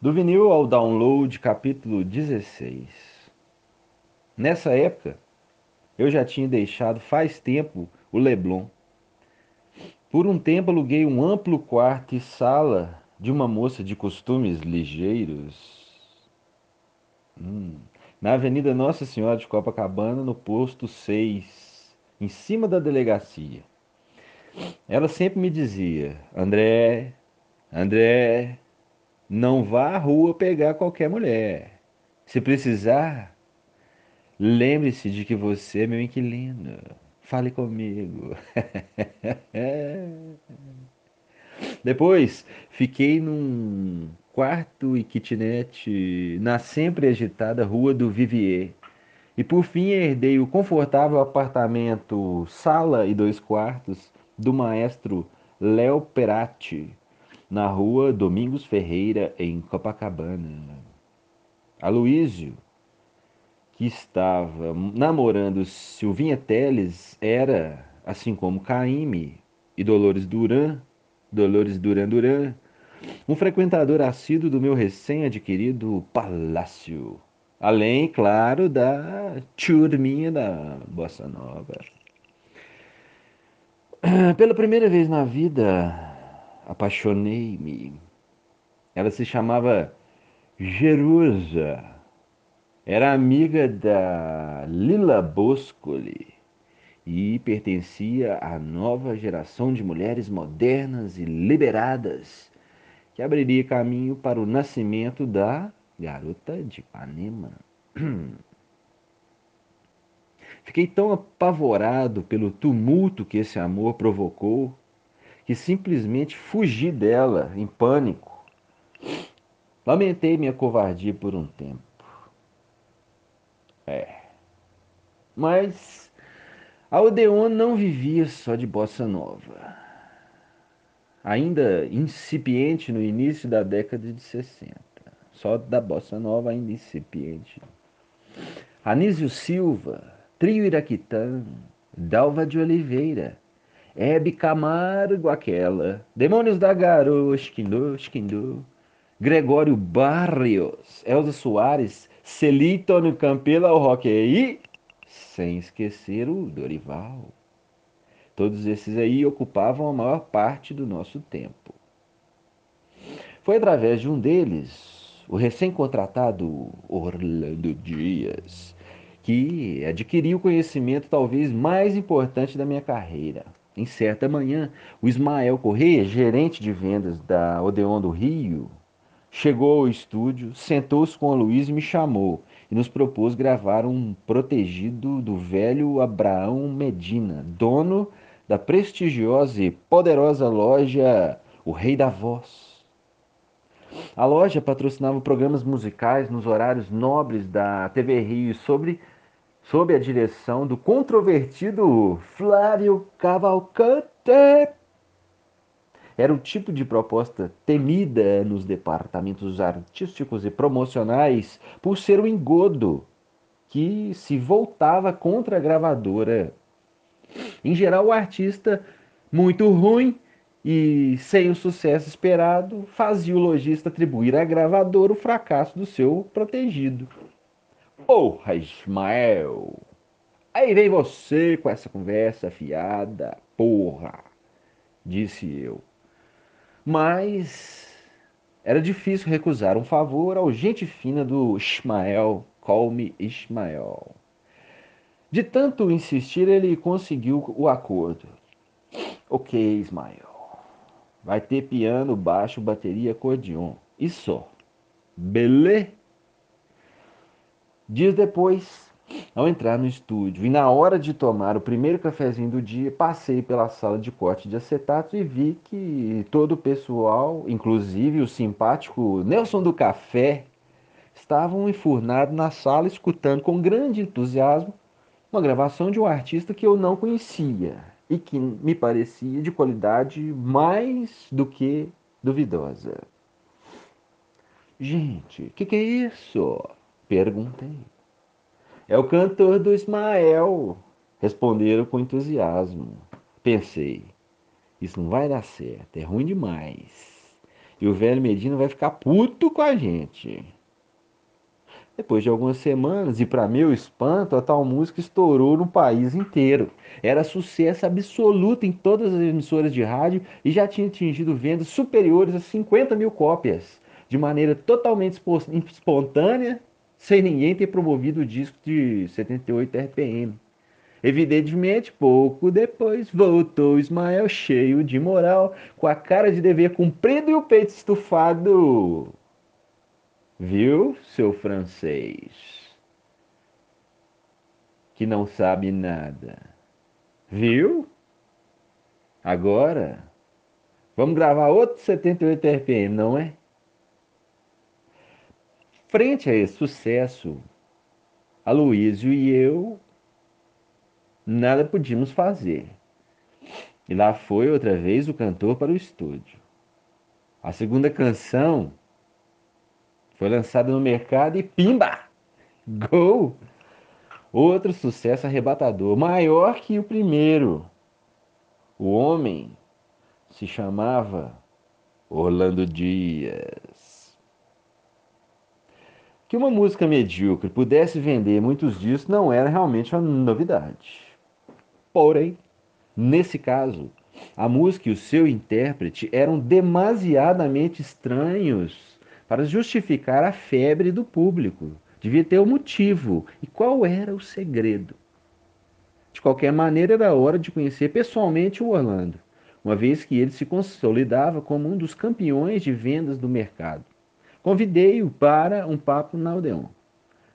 Do vinil ao download, capítulo 16. Nessa época, eu já tinha deixado faz tempo o Leblon. Por um tempo aluguei um amplo quarto e sala de uma moça de costumes ligeiros. Hum. Na Avenida Nossa Senhora de Copacabana, no posto 6, em cima da delegacia. Ela sempre me dizia: André, André, não vá à rua pegar qualquer mulher. Se precisar, lembre-se de que você é meu inquilino. Fale comigo. Depois, fiquei num quarto e kitnet na sempre agitada rua do Vivier. E por fim herdei o confortável apartamento, sala e dois quartos do maestro Léo Peratti, na rua Domingos Ferreira, em Copacabana. Aloísio, que estava namorando Silvinha Teles, era, assim como Caíme e Dolores Duran, Dolores Duran Duran, um frequentador assíduo do meu recém-adquirido palácio. Além, claro, da turminha da Bossa Nova. Pela primeira vez na vida, apaixonei-me. Ela se chamava Jerusa. Era amiga da Lila Boscoli e pertencia à nova geração de mulheres modernas e liberadas que abriria caminho para o nascimento da garota de Ipanema. Fiquei tão apavorado pelo tumulto que esse amor provocou que simplesmente fugi dela em pânico. Lamentei minha covardia por um tempo. É. Mas a Odeon não vivia só de bossa nova. Ainda incipiente no início da década de 60. Só da bossa nova ainda incipiente. Anísio Silva, Trio Iraquitã, Dalva de Oliveira, Hebe Camargo aquela, Demônios da Garoa, Esquindô, Esquindô, Gregório Barrios, Elza Soares, Celito no Campela, o Rock aí, sem esquecer o Dorival. Todos esses aí ocupavam a maior parte do nosso tempo. Foi através de um deles, o recém-contratado Orlando Dias, que adquiri o conhecimento talvez mais importante da minha carreira em certa manhã, o Ismael Correia, gerente de vendas da Odeon do Rio, chegou ao estúdio, sentou-se com a Luiz e me chamou e nos propôs gravar um protegido do velho Abraão Medina, dono da prestigiosa e poderosa loja O Rei da Voz. A loja patrocinava programas musicais nos horários nobres da TV Rio sobre sob a direção do controvertido Flávio Cavalcante. Era o tipo de proposta temida nos departamentos artísticos e promocionais por ser um engodo que se voltava contra a gravadora. Em geral, o artista, muito ruim e sem o sucesso esperado, fazia o lojista atribuir à gravadora o fracasso do seu protegido. Porra, Ismael! Aí vem você com essa conversa fiada, porra! Disse eu. Mas era difícil recusar um favor ao gente fina do Ismael, call-me Ismael. De tanto insistir, ele conseguiu o acordo. Ok, Ismael. Vai ter piano, baixo, bateria, acordeon. E só. Beleza? Dias depois, ao entrar no estúdio e na hora de tomar o primeiro cafezinho do dia, passei pela sala de corte de acetato e vi que todo o pessoal, inclusive o simpático Nelson do Café, estavam enfurnados na sala escutando com grande entusiasmo uma gravação de um artista que eu não conhecia e que me parecia de qualidade mais do que duvidosa. Gente, o que, que é isso? Perguntei. É o cantor do Ismael, responderam com entusiasmo. Pensei, isso não vai dar certo, é ruim demais. E o velho Medina vai ficar puto com a gente. Depois de algumas semanas, e para meu espanto, a tal música estourou no país inteiro. Era sucesso absoluto em todas as emissoras de rádio e já tinha atingido vendas superiores a 50 mil cópias, de maneira totalmente espontânea, sem ninguém ter promovido o disco de 78 RPM. Evidentemente, pouco depois, voltou Ismael cheio de moral, com a cara de dever cumprido e o peito estufado. Viu, seu francês? Que não sabe nada. Viu? Agora, vamos gravar outro 78 RPM, não é? Frente a esse sucesso, Aloysio e eu nada podíamos fazer. E lá foi outra vez o cantor para o estúdio. A segunda canção foi lançada no mercado e pimba! Gol! Outro sucesso arrebatador, maior que o primeiro. O homem se chamava Orlando Dias. Que uma música medíocre pudesse vender muitos discos não era realmente uma novidade. Porém, nesse caso, a música e o seu intérprete eram demasiadamente estranhos para justificar a febre do público. Devia ter um motivo. E qual era o segredo? De qualquer maneira, era hora de conhecer pessoalmente o Orlando, uma vez que ele se consolidava como um dos campeões de vendas do mercado. Convidei-o para um papo na Odeon.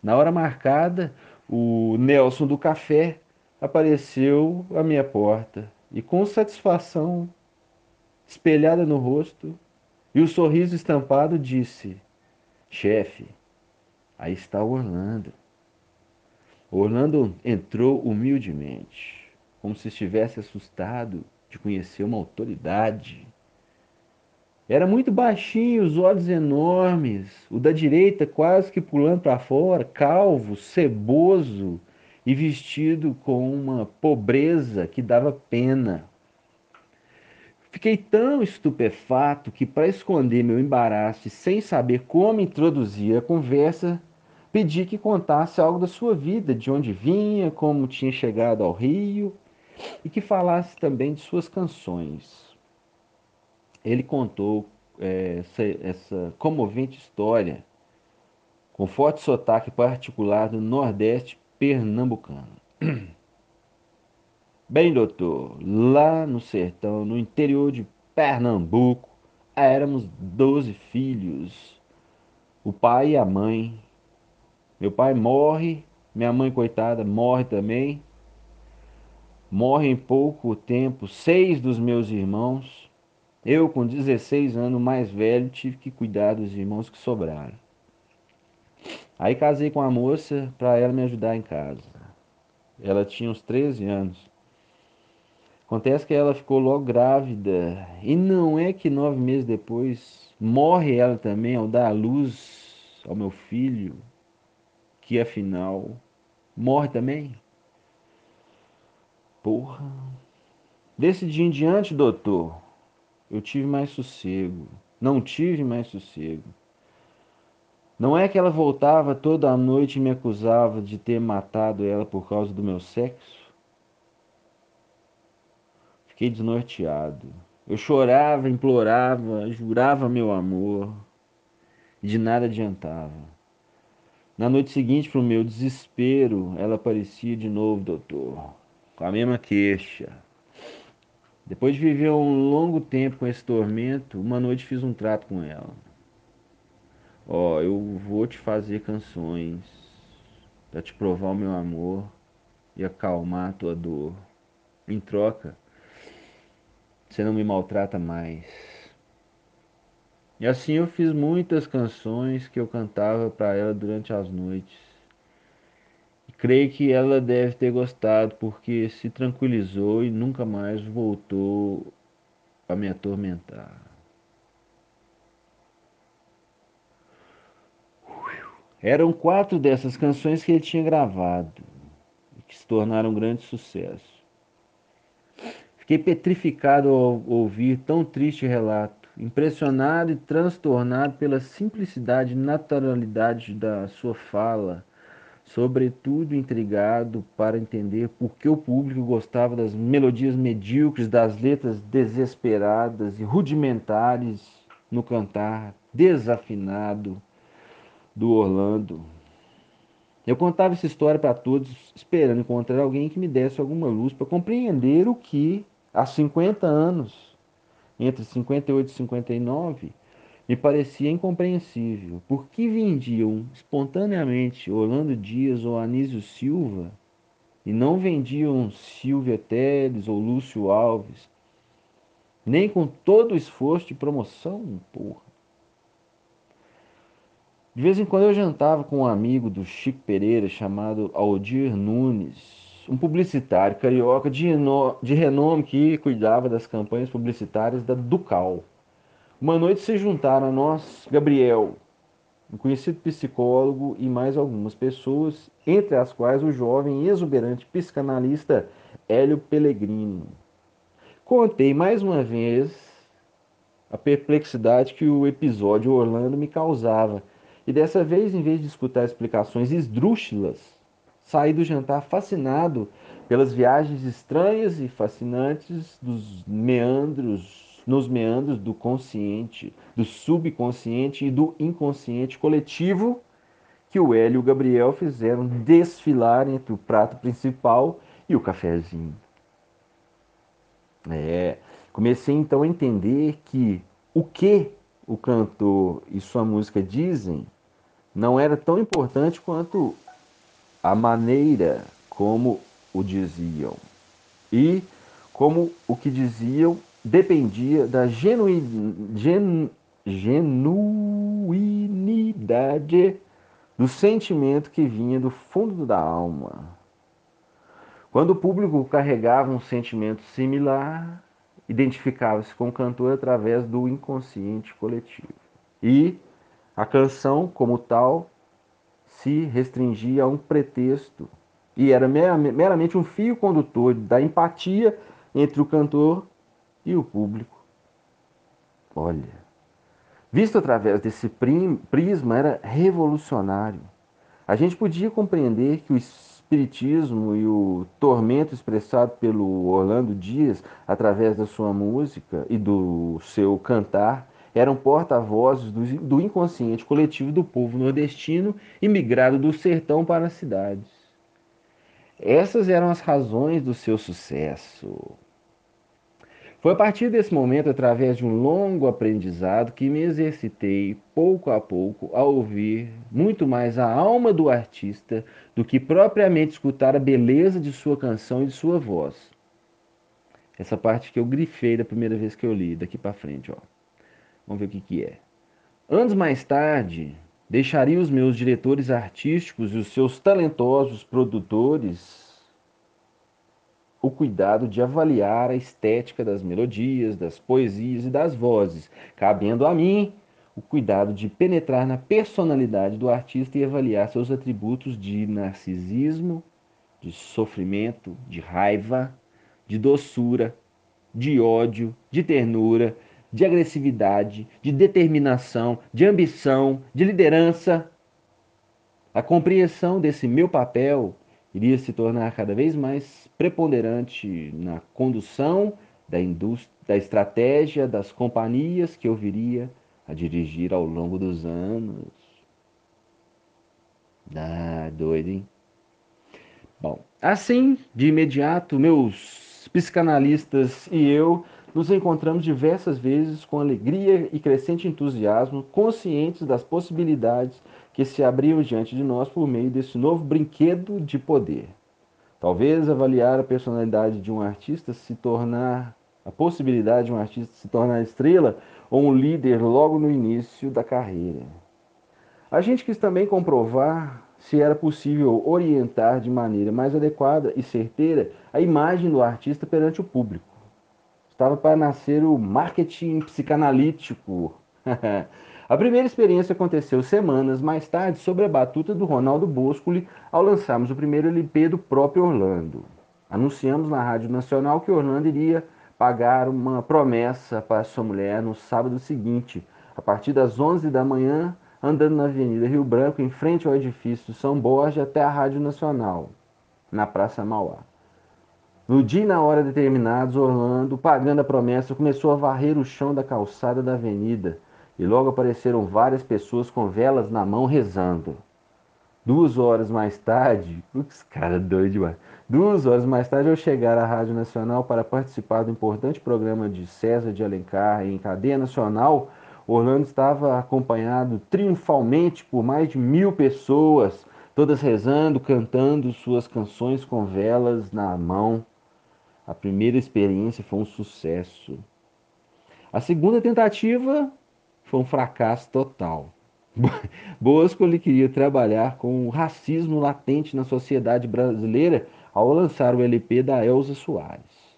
Na hora marcada, o Nelson do Café apareceu à minha porta e, com satisfação espelhada no rosto, e o sorriso estampado disse: Chefe, aí está Orlando. Orlando entrou humildemente, como se estivesse assustado de conhecer uma autoridade. Era muito baixinho, os olhos enormes, o da direita quase que pulando para fora, calvo, ceboso e vestido com uma pobreza que dava pena. Fiquei tão estupefato que, para esconder meu embaraço e sem saber como introduzir a conversa, pedi que contasse algo da sua vida, de onde vinha, como tinha chegado ao Rio e que falasse também de suas canções. Ele contou é, essa, essa comovente história com forte sotaque particular do Nordeste pernambucano. Bem, doutor, lá no sertão, no interior de Pernambuco, éramos doze filhos. O pai e a mãe. Meu pai morre, minha mãe, coitada, morre também. Morre em pouco tempo seis dos meus irmãos. Eu, com 16 anos, mais velho, tive que cuidar dos irmãos que sobraram. Aí casei com a moça para ela me ajudar em casa. Ela tinha uns 13 anos. Acontece que ela ficou logo grávida. E não é que nove meses depois morre ela também ao dar a luz ao meu filho, que afinal morre também. Porra. Desse dia em diante, doutor, eu tive mais sossego. Não tive mais sossego. Não é que ela voltava toda noite e me acusava de ter matado ela por causa do meu sexo? Fiquei desnorteado. Eu chorava, implorava, jurava meu amor. De nada adiantava. Na noite seguinte, para o meu desespero, ela aparecia de novo, doutor, com a mesma queixa. Depois de viver um longo tempo com esse tormento, uma noite fiz um trato com ela. Ó, oh, eu vou te fazer canções para te provar o meu amor e acalmar a tua dor. Em troca, você não me maltrata mais. E assim eu fiz muitas canções que eu cantava para ela durante as noites. Creio que ela deve ter gostado porque se tranquilizou e nunca mais voltou a me atormentar. Eram quatro dessas canções que ele tinha gravado que se tornaram um grande sucesso. Fiquei petrificado ao ouvir tão triste relato. impressionado e transtornado pela simplicidade e naturalidade da sua fala, sobretudo intrigado para entender por que o público gostava das melodias medíocres, das letras desesperadas e rudimentares no cantar desafinado do Orlando. Eu contava essa história para todos, esperando encontrar alguém que me desse alguma luz para compreender o que, há 50 anos, entre 58 e 59, me parecia incompreensível. Por que vendiam espontaneamente Orlando Dias ou Anísio Silva e não vendiam Silvia Teles ou Lúcio Alves, nem com todo o esforço de promoção? Porra. De vez em quando eu jantava com um amigo do Chico Pereira chamado Aldir Nunes, um publicitário carioca de, de renome que cuidava das campanhas publicitárias da Ducal. Uma noite se juntaram a nós Gabriel, um conhecido psicólogo e mais algumas pessoas, entre as quais o jovem e exuberante psicanalista Hélio Pellegrini. Contei mais uma vez a perplexidade que o episódio Orlando me causava e dessa vez, em vez de escutar explicações esdrúxulas, saí do jantar fascinado pelas viagens estranhas e fascinantes dos meandros, nos meandros do consciente, do subconsciente e do inconsciente coletivo que o Hélio e o Gabriel fizeram desfilar entre o prato principal e o cafezinho. É, comecei então a entender que o que o cantor e sua música dizem não era tão importante quanto a maneira como o diziam. E como o que diziam dependia da gen, genuinidade do sentimento que vinha do fundo da alma. Quando o público carregava um sentimento similar, identificava-se com o cantor através do inconsciente coletivo. E a canção, como tal, se restringia a um pretexto e era meramente um fio condutor da empatia entre o cantor e o público. Olha, visto através desse prisma, era revolucionário. A gente podia compreender que o espiritismo e o tormento expressado pelo Orlando Dias através da sua música e do seu cantar eram porta-vozes do, inconsciente coletivo do povo nordestino imigrado do sertão para as cidades. Essas eram as razões do seu sucesso. Foi a partir desse momento, através de um longo aprendizado, que me exercitei pouco a pouco a ouvir muito mais a alma do artista do que propriamente escutar a beleza de sua canção e de sua voz. Essa parte que eu grifei da primeira vez que eu li, daqui para frente, ó. Vamos ver o que, que é. Anos mais tarde, deixaria os meus diretores artísticos e os seus talentosos produtores o cuidado de avaliar a estética das melodias, das poesias e das vozes, cabendo a mim o cuidado de penetrar na personalidade do artista e avaliar seus atributos de narcisismo, de sofrimento, de raiva, de doçura, de ódio, de ternura, de agressividade, de determinação, de ambição, de liderança. A compreensão desse meu papel iria se tornar cada vez mais preponderante na condução da, da estratégia das companhias que eu viria a dirigir ao longo dos anos. Ah, doido, hein? Bom, assim, de imediato, meus psicanalistas e eu nos encontramos diversas vezes com alegria e crescente entusiasmo, conscientes das possibilidades que se abriam diante de nós por meio desse novo brinquedo de poder. Talvez avaliar a personalidade de um artista se tornar a possibilidade de um artista se tornar estrela ou um líder logo no início da carreira. A gente quis também comprovar se era possível orientar de maneira mais adequada e certeira a imagem do artista perante o público. Estava para nascer o marketing psicanalítico. a primeira experiência aconteceu semanas mais tarde sob a batuta do Ronaldo Boscoli ao lançarmos o primeiro LP do próprio Orlando. Anunciamos na Rádio Nacional que Orlando iria pagar uma promessa para sua mulher no sábado seguinte, a partir das 11 da manhã, andando na Avenida Rio Branco, em frente ao edifício São Borja, até a Rádio Nacional, na Praça Mauá. No dia e na hora determinados, Orlando, pagando a promessa, começou a varrer o chão da calçada da avenida e logo apareceram várias pessoas com velas na mão rezando. Duas horas mais tarde, os cara doido demais. Duas horas mais tarde, eu chegar à Rádio Nacional para participar do importante programa de César de Alencar em cadeia nacional, Orlando estava acompanhado triunfalmente por mais de mil pessoas, todas rezando, cantando suas canções com velas na mão. A primeira experiência foi um sucesso. A segunda tentativa foi um fracasso total. Bosco queria trabalhar com o racismo latente na sociedade brasileira ao lançar o LP da Elza Soares.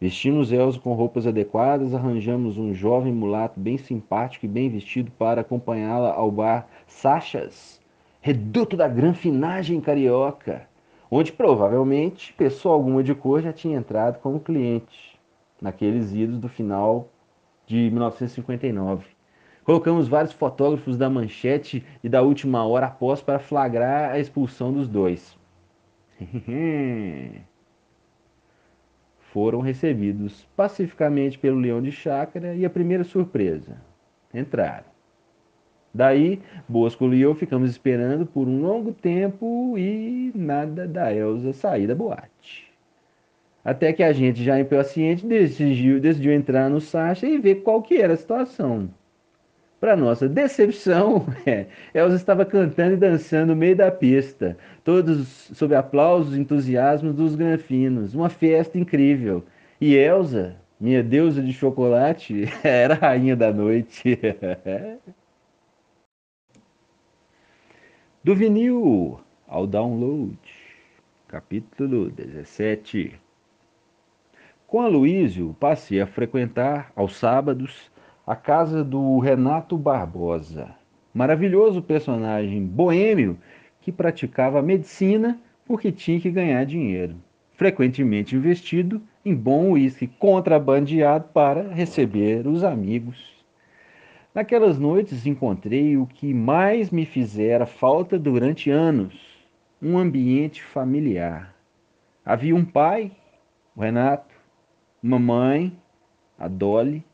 Vestimos Elza com roupas adequadas, arranjamos um jovem mulato bem simpático e bem vestido para acompanhá-la ao bar Sachas, reduto da granfinagem carioca, onde provavelmente pessoa alguma de cor já tinha entrado como cliente, naqueles idos do final de 1959. Colocamos vários fotógrafos da manchete e da última hora após para flagrar a expulsão dos dois. Foram recebidos pacificamente pelo leão de chácara e a primeira surpresa: entraram. Daí, Bosco e eu ficamos esperando por um longo tempo e nada da Elsa sair da boate. Até que a gente, já impaciente, decidiu, decidiu entrar no Sacha e ver qual que era a situação. Para nossa decepção, é, Elza estava cantando e dançando no meio da pista, todos sob aplausos e entusiasmo dos granfinos. Uma festa incrível. E Elza, minha deusa de chocolate, era a rainha da noite. Do vinil ao download, capítulo 17. Com a Luísio, passei a frequentar, aos sábados, a casa do Renato Barbosa, maravilhoso personagem boêmio que praticava medicina porque tinha que ganhar dinheiro, frequentemente investido em bom uísque contrabandeado para receber os amigos. Naquelas noites encontrei o que mais me fizera falta durante anos: um ambiente familiar. Havia um pai, o Renato, uma mãe, a Dolly,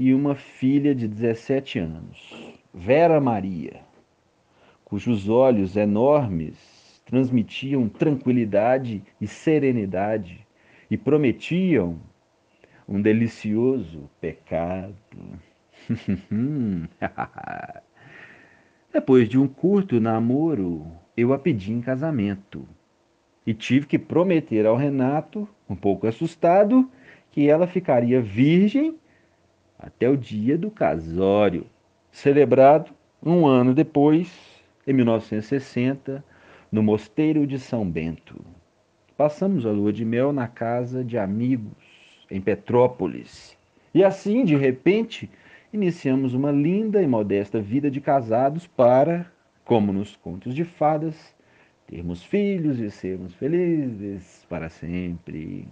e uma filha de 17 anos, Vera Maria, cujos olhos enormes transmitiam tranquilidade e serenidade e prometiam um delicioso pecado. Depois de um curto namoro, eu a pedi em casamento e tive que prometer ao Renato, um pouco assustado, que ela ficaria virgem até o dia do casório, celebrado um ano depois, em 1960, no Mosteiro de São Bento. Passamos a lua de mel na casa de amigos, em Petrópolis. E assim, de repente, iniciamos uma linda e modesta vida de casados para, como nos contos de fadas, termos filhos e sermos felizes para sempre.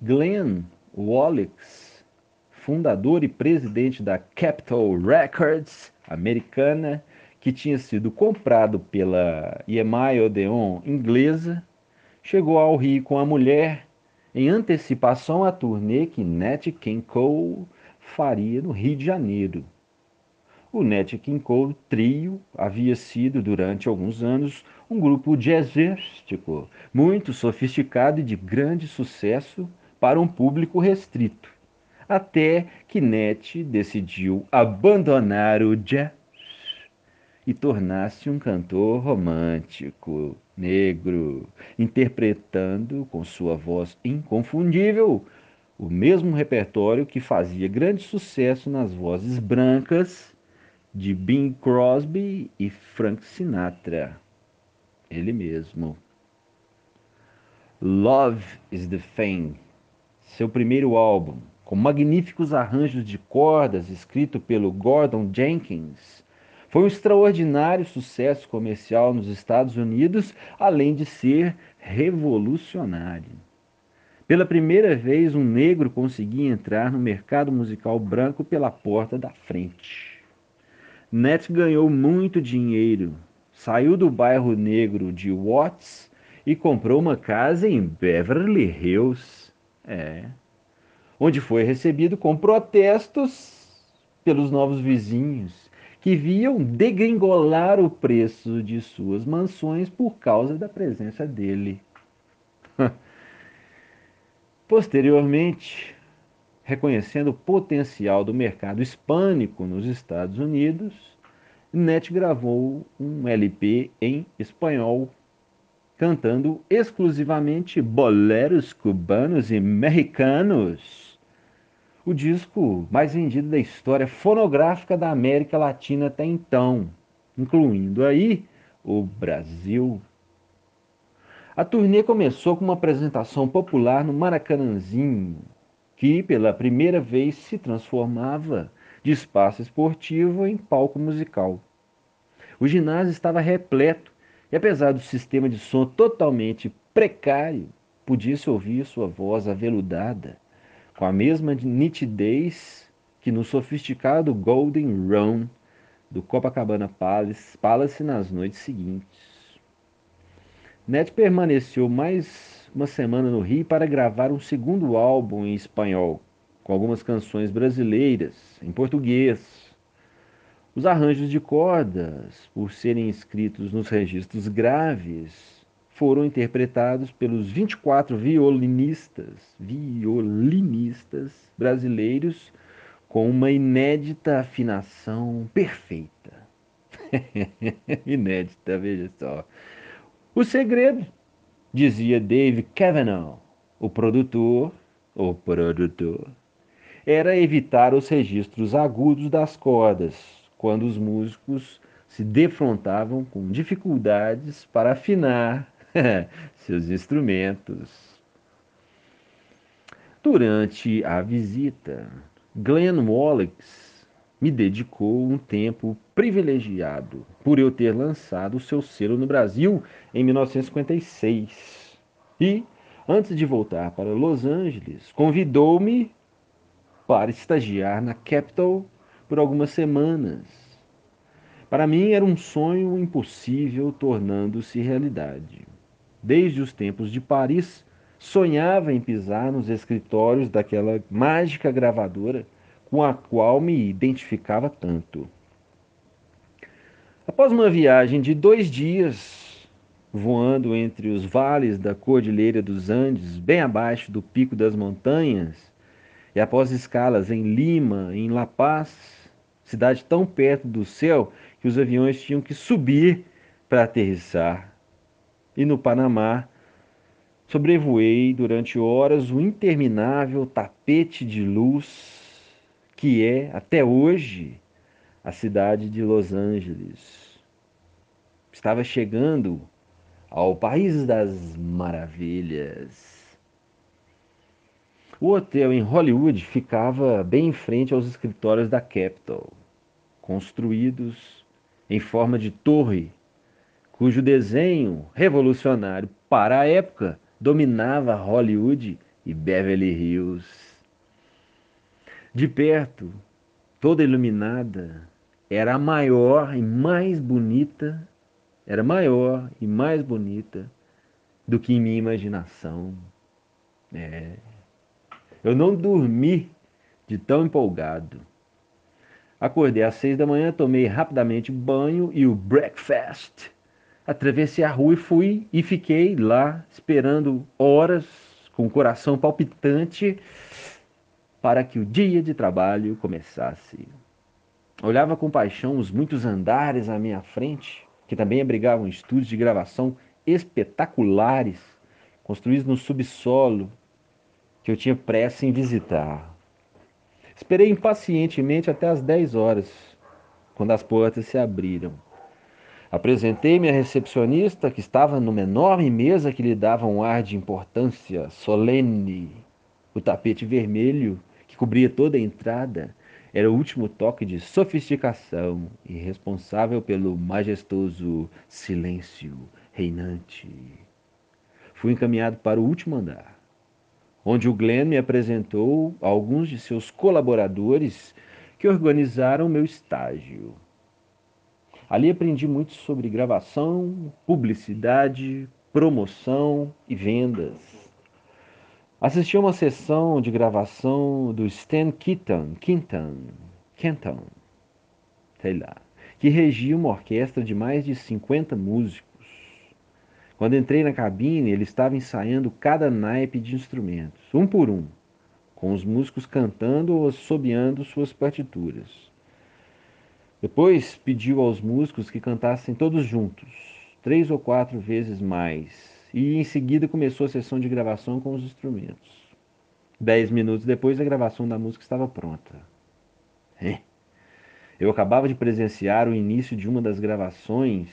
Glenn Wallix, fundador e presidente da Capitol Records americana, que tinha sido comprado pela EMI Odeon inglesa, chegou ao Rio com a mulher em antecipação à turnê que Nat King Cole faria no Rio de Janeiro. O Nat King Cole Trio havia sido, durante alguns anos, um grupo jazzístico muito sofisticado e de grande sucesso para um público restrito, até que Net decidiu abandonar o jazz e tornar-se um cantor romântico, negro, interpretando com sua voz inconfundível o mesmo repertório que fazia grande sucesso nas vozes brancas de Bing Crosby e Frank Sinatra. Ele mesmo. Love is the Thing seu primeiro álbum, com magníficos arranjos de cordas escrito pelo Gordon Jenkins, foi um extraordinário sucesso comercial nos Estados Unidos, além de ser revolucionário. Pela primeira vez, um negro conseguia entrar no mercado musical branco pela porta da frente. Net ganhou muito dinheiro, saiu do bairro negro de Watts e comprou uma casa em Beverly Hills, é, onde foi recebido com protestos pelos novos vizinhos que viam degringolar o preço de suas mansões por causa da presença dele. Posteriormente, reconhecendo o potencial do mercado hispânico nos Estados Unidos, Net gravou um LP em espanhol, cantando exclusivamente boleros cubanos e mexicanos. O disco mais vendido da história fonográfica da América Latina até então, incluindo aí o Brasil. A turnê começou com uma apresentação popular no Maracanãzinho, que pela primeira vez se transformava de espaço esportivo em palco musical. O ginásio estava repleto e, apesar do sistema de som totalmente precário, podia-se ouvir sua voz aveludada, com a mesma nitidez que no sofisticado Golden Run do Copacabana Palace, Palace nas noites seguintes. Net permaneceu mais uma semana no Rio para gravar um segundo álbum em espanhol, com algumas canções brasileiras, em português. Os arranjos de cordas, por serem escritos nos registros graves, foram interpretados pelos 24 violinistas, violinistas brasileiros com uma inédita afinação perfeita. inédita, veja só. O segredo, dizia Dave Cavanaugh, o produtor, o produtor, era evitar os registros agudos das cordas, quando os músicos se defrontavam com dificuldades para afinar seus instrumentos. Durante a visita, Glenn Wallace me dedicou um tempo privilegiado por eu ter lançado o seu selo no Brasil em 1956. E, antes de voltar para Los Angeles, convidou-me para estagiar na Capitol por algumas semanas. Para mim era um sonho impossível tornando-se realidade. Desde os tempos de Paris, sonhava em pisar nos escritórios daquela mágica gravadora com a qual me identificava tanto. Após uma viagem de dois dias, voando entre os vales da Cordilheira dos Andes, bem abaixo do pico das montanhas, e após escalas em Lima, em La Paz, cidade tão perto do céu que os aviões tinham que subir para aterrissar, e no Panamá, sobrevoei durante horas o interminável tapete de luz que é, até hoje, a cidade de Los Angeles. Estava chegando ao País das Maravilhas. O hotel em Hollywood ficava bem em frente aos escritórios da Capitol, construídos em forma de torre, cujo desenho revolucionário para a época dominava Hollywood e Beverly Hills. De perto, toda iluminada, era a maior e mais bonita, era maior e mais bonita do que em minha imaginação. É. Eu não dormi de tão empolgado. Acordei às seis da manhã, tomei rapidamente banho e o breakfast. Atravessei a rua e fui e fiquei lá esperando horas com o coração palpitante para que o dia de trabalho começasse. Olhava com paixão os muitos andares à minha frente, que também abrigavam estúdios de gravação espetaculares, construídos no subsolo, que eu tinha pressa em visitar. Esperei impacientemente até as 10 horas, quando as portas se abriram. Apresentei-me à recepcionista, que estava numa enorme mesa que lhe dava um ar de importância solene. O tapete vermelho cobria toda a entrada, era o último toque de sofisticação e responsável pelo majestoso silêncio reinante. Fui encaminhado para o último andar, onde o Glenn me apresentou alguns de seus colaboradores que organizaram meu estágio. Ali aprendi muito sobre gravação, publicidade, promoção e vendas. Assisti a uma sessão de gravação do Stan Keaton, Quinton, Kenton, sei lá, que regia uma orquestra de mais de 50 músicos. Quando entrei na cabine, ele estava ensaiando cada naipe de instrumentos, um por um, com os músicos cantando ou assobiando suas partituras. Depois pediu aos músicos que cantassem todos juntos, três ou quatro vezes mais, e em seguida começou a sessão de gravação com os instrumentos. Dez minutos depois, a gravação da música estava pronta. Eu acabava de presenciar o início de uma das gravações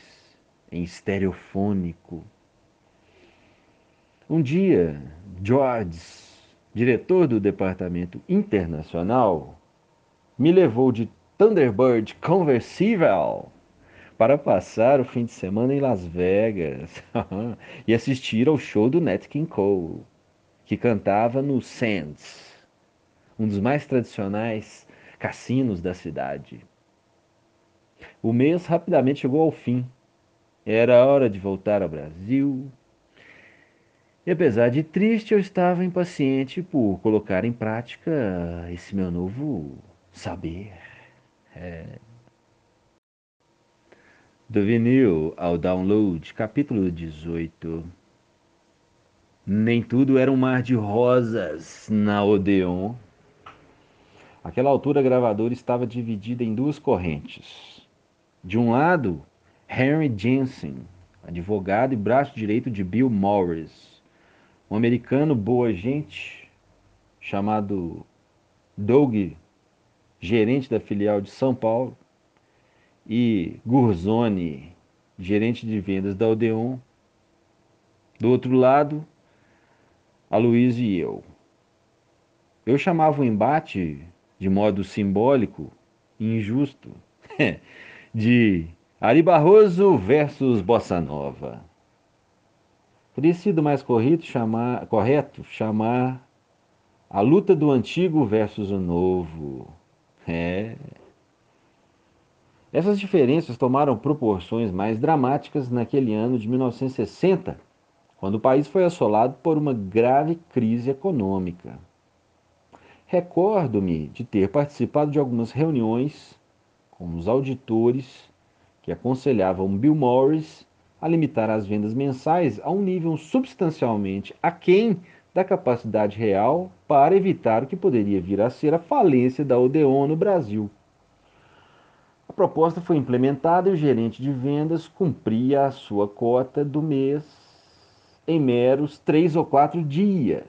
em estereofônico. Um dia, George, diretor do departamento internacional, me levou de Thunderbird Conversivel para passar o fim de semana em Las Vegas e assistir ao show do Nat King Cole, que cantava no Sands, um dos mais tradicionais cassinos da cidade. O mês rapidamente chegou ao fim. Era hora de voltar ao Brasil. E apesar de triste, eu estava impaciente por colocar em prática esse meu novo saber. É... Do vinil ao download, capítulo 18. Nem tudo era um mar de rosas na Odeon. Aquela altura, a gravadora estava dividida em duas correntes. De um lado, Henry Jensen, advogado e braço direito de Bill Morris, um americano boa gente chamado Doug, gerente da filial de São Paulo, e Gurzoni, gerente de vendas da Odeon. Do outro lado, a Luiz e eu. Eu chamava o embate de modo simbólico e injusto, de Ari Barroso versus Bossa Nova. Teria sido mais correto chamar, correto chamar a luta do antigo versus o novo. É. Essas diferenças tomaram proporções mais dramáticas naquele ano de 1960, quando o país foi assolado por uma grave crise econômica. Recordo-me de ter participado de algumas reuniões com os auditores que aconselhavam Bill Morris a limitar as vendas mensais a um nível substancialmente aquém da capacidade real para evitar o que poderia vir a ser a falência da Odeon no Brasil. A proposta foi implementada e o gerente de vendas cumpria a sua cota do mês em meros três ou quatro dias.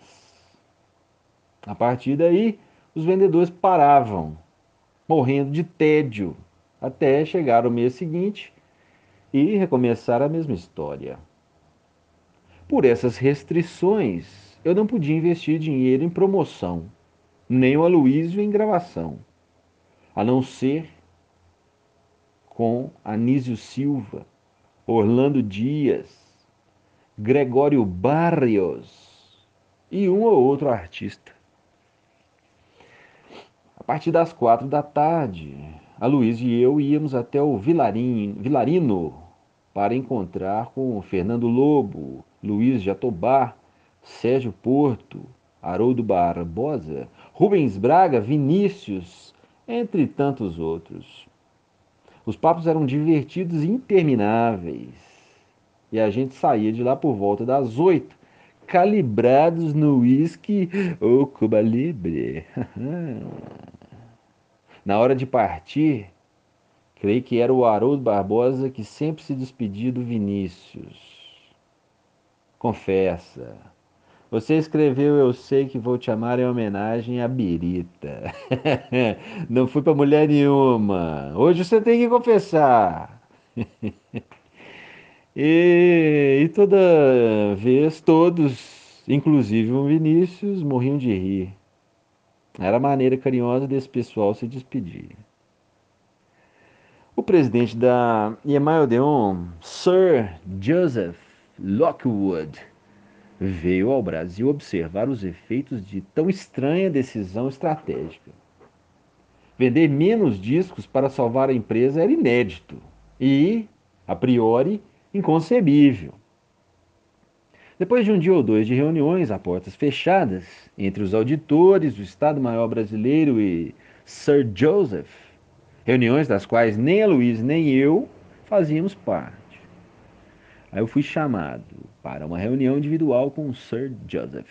A partir daí, os vendedores paravam, morrendo de tédio, até chegar o mês seguinte e recomeçar a mesma história. Por essas restrições, eu não podia investir dinheiro em promoção, nem o Aloysio em gravação, a não ser com Anísio Silva, Orlando Dias, Gregório Barrios e um ou outro artista partir das quatro da tarde, a Luiz e eu íamos até o Vilarinho, Vilarino para encontrar com Fernando Lobo, Luiz Jatobá, Sérgio Porto, Haroldo Barbosa, Rubens Braga, Vinícius, entre tantos outros. Os papos eram divertidos e intermináveis. E a gente saía de lá por volta das oito, calibrados no uísque ou Cuba Libre. Na hora de partir, creio que era o Haroldo Barbosa que sempre se despedia do Vinícius. Confessa. Você escreveu Eu Sei Que Vou Te Amar em homenagem a Birita. Não fui para mulher nenhuma. Hoje você tem que confessar. e, e toda vez, todos, inclusive o Vinícius, morriam de rir. Era a maneira carinhosa desse pessoal se despedir. O presidente da EMI Odeon, Sir Joseph Lockwood, veio ao Brasil observar os efeitos de tão estranha decisão estratégica. Vender menos discos para salvar a empresa era inédito e, a priori, inconcebível. Depois de um dia ou dois de reuniões a portas fechadas entre os auditores do Estado-Maior brasileiro e Sir Joseph, reuniões das quais nem a Luiz nem eu fazíamos parte. Aí eu fui chamado para uma reunião individual com o Sir Joseph.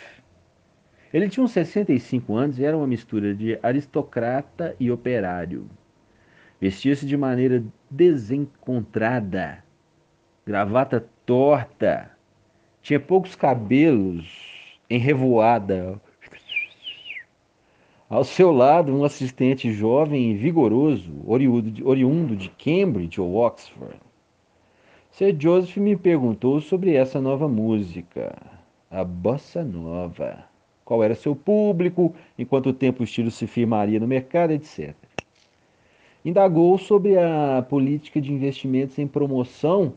Ele tinha uns 65 anos e era uma mistura de aristocrata e operário. Vestia-se de maneira desencontrada, gravata torta, tinha poucos cabelos em revoada. Ao seu lado, um assistente jovem e vigoroso, oriundo de Cambridge ou Oxford. Sir Joseph me perguntou sobre essa nova música, a bossa nova. Qual era seu público, em quanto tempo o estilo se firmaria no mercado, etc. Indagou sobre a política de investimentos em promoção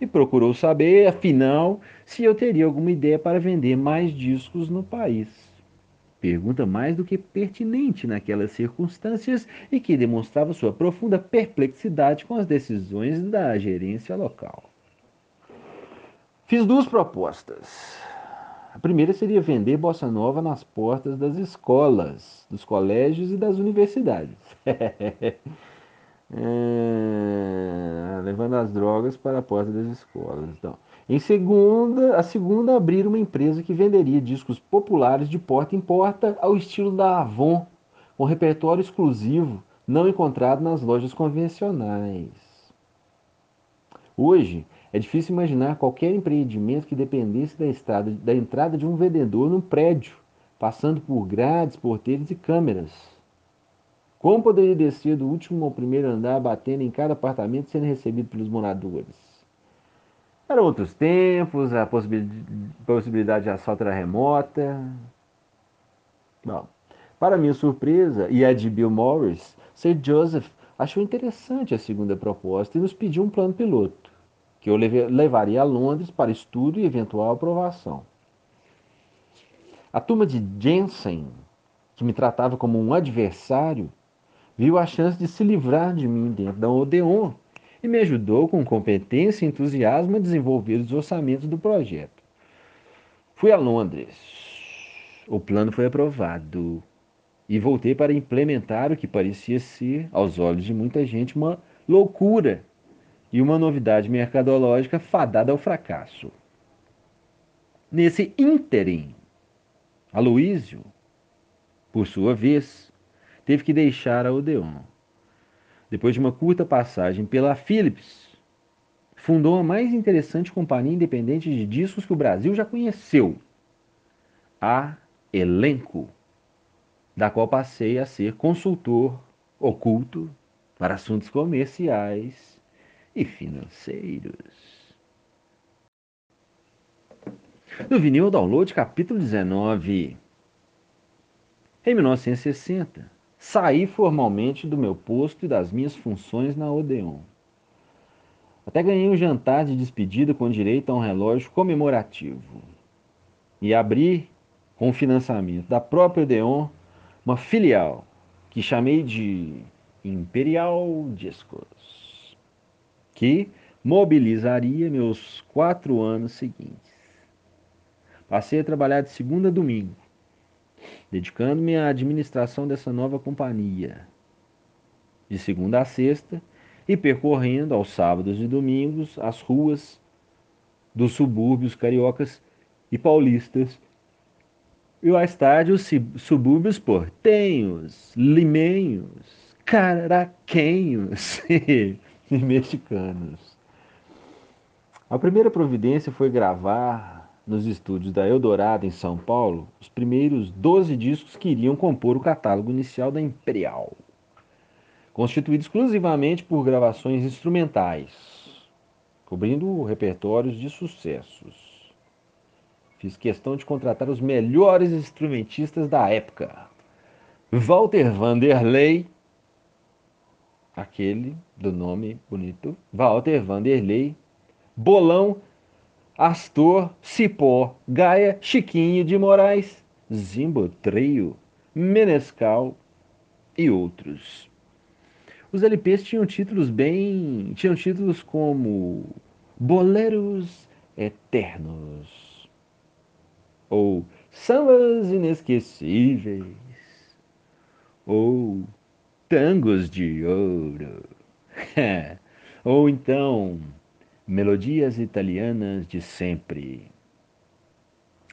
e procurou saber, afinal, se eu teria alguma ideia para vender mais discos no país. Pergunta mais do que pertinente naquelas circunstâncias e que demonstrava sua profunda perplexidade com as decisões da gerência local. Fiz duas propostas. A primeira seria vender bossa nova nas portas das escolas, dos colégios e das universidades. é, levando as drogas para a porta das escolas. Então, em segunda, a segunda abrir uma empresa que venderia discos populares de porta em porta ao estilo da Avon, com repertório exclusivo não encontrado nas lojas convencionais. Hoje, é difícil imaginar qualquer empreendimento que dependesse da, estrada, da entrada de um vendedor num prédio, passando por grades, porteiros e câmeras. Como poderia descer do último ao primeiro andar, batendo em cada apartamento sendo recebido pelos moradores? Eram outros tempos, a possibilidade de assalto era remota. Bom, para minha surpresa e a de Bill Morris, Sir Joseph achou interessante a segunda proposta e nos pediu um plano piloto, que eu levaria a Londres para estudo e eventual aprovação. A turma de Jensen, que me tratava como um adversário, viu a chance de se livrar de mim dentro da Odeon e me ajudou com competência e entusiasmo a desenvolver os orçamentos do projeto. Fui a Londres. O plano foi aprovado e voltei para implementar o que parecia ser, aos olhos de muita gente, uma loucura e uma novidade mercadológica fadada ao fracasso. Nesse ínterim, Aloísio, por sua vez, teve que deixar a Odeon depois de uma curta passagem pela Philips, fundou a mais interessante companhia independente de discos que o Brasil já conheceu, a Elenco, da qual passei a ser consultor oculto para assuntos comerciais e financeiros. No vinil download capítulo 19. Em 1960, Saí formalmente do meu posto e das minhas funções na Odeon. Até ganhei um jantar de despedida com direito a um relógio comemorativo. E abri, com o financiamento da própria Odeon, uma filial que chamei de Imperial Discos, que mobilizaria meus quatro anos seguintes. Passei a trabalhar de segunda a domingo, dedicando-me à administração dessa nova companhia, de segunda a sexta, e percorrendo aos sábados e domingos as ruas dos subúrbios cariocas e paulistas, e mais tarde os subúrbios portenhos, limenhos, caraquenhos e mexicanos. A primeira providência foi gravar nos estúdios da Eldorado, em São Paulo, os primeiros 12 discos que iriam compor o catálogo inicial da Imperial, constituído exclusivamente por gravações instrumentais, cobrindo repertórios de sucessos. Fiz questão de contratar os melhores instrumentistas da época. Walter Vanderlei, aquele do nome bonito, Walter Vanderlei, Bolão Astor, Cipó, Gaia, Chiquinho de Moraes, Zimbotreio, Menescal e outros. Os LPs tinham títulos bem. tinham títulos como Boleros Eternos ou Sambas Inesquecíveis ou Tangos de Ouro ou então Melodias Italianas de Sempre.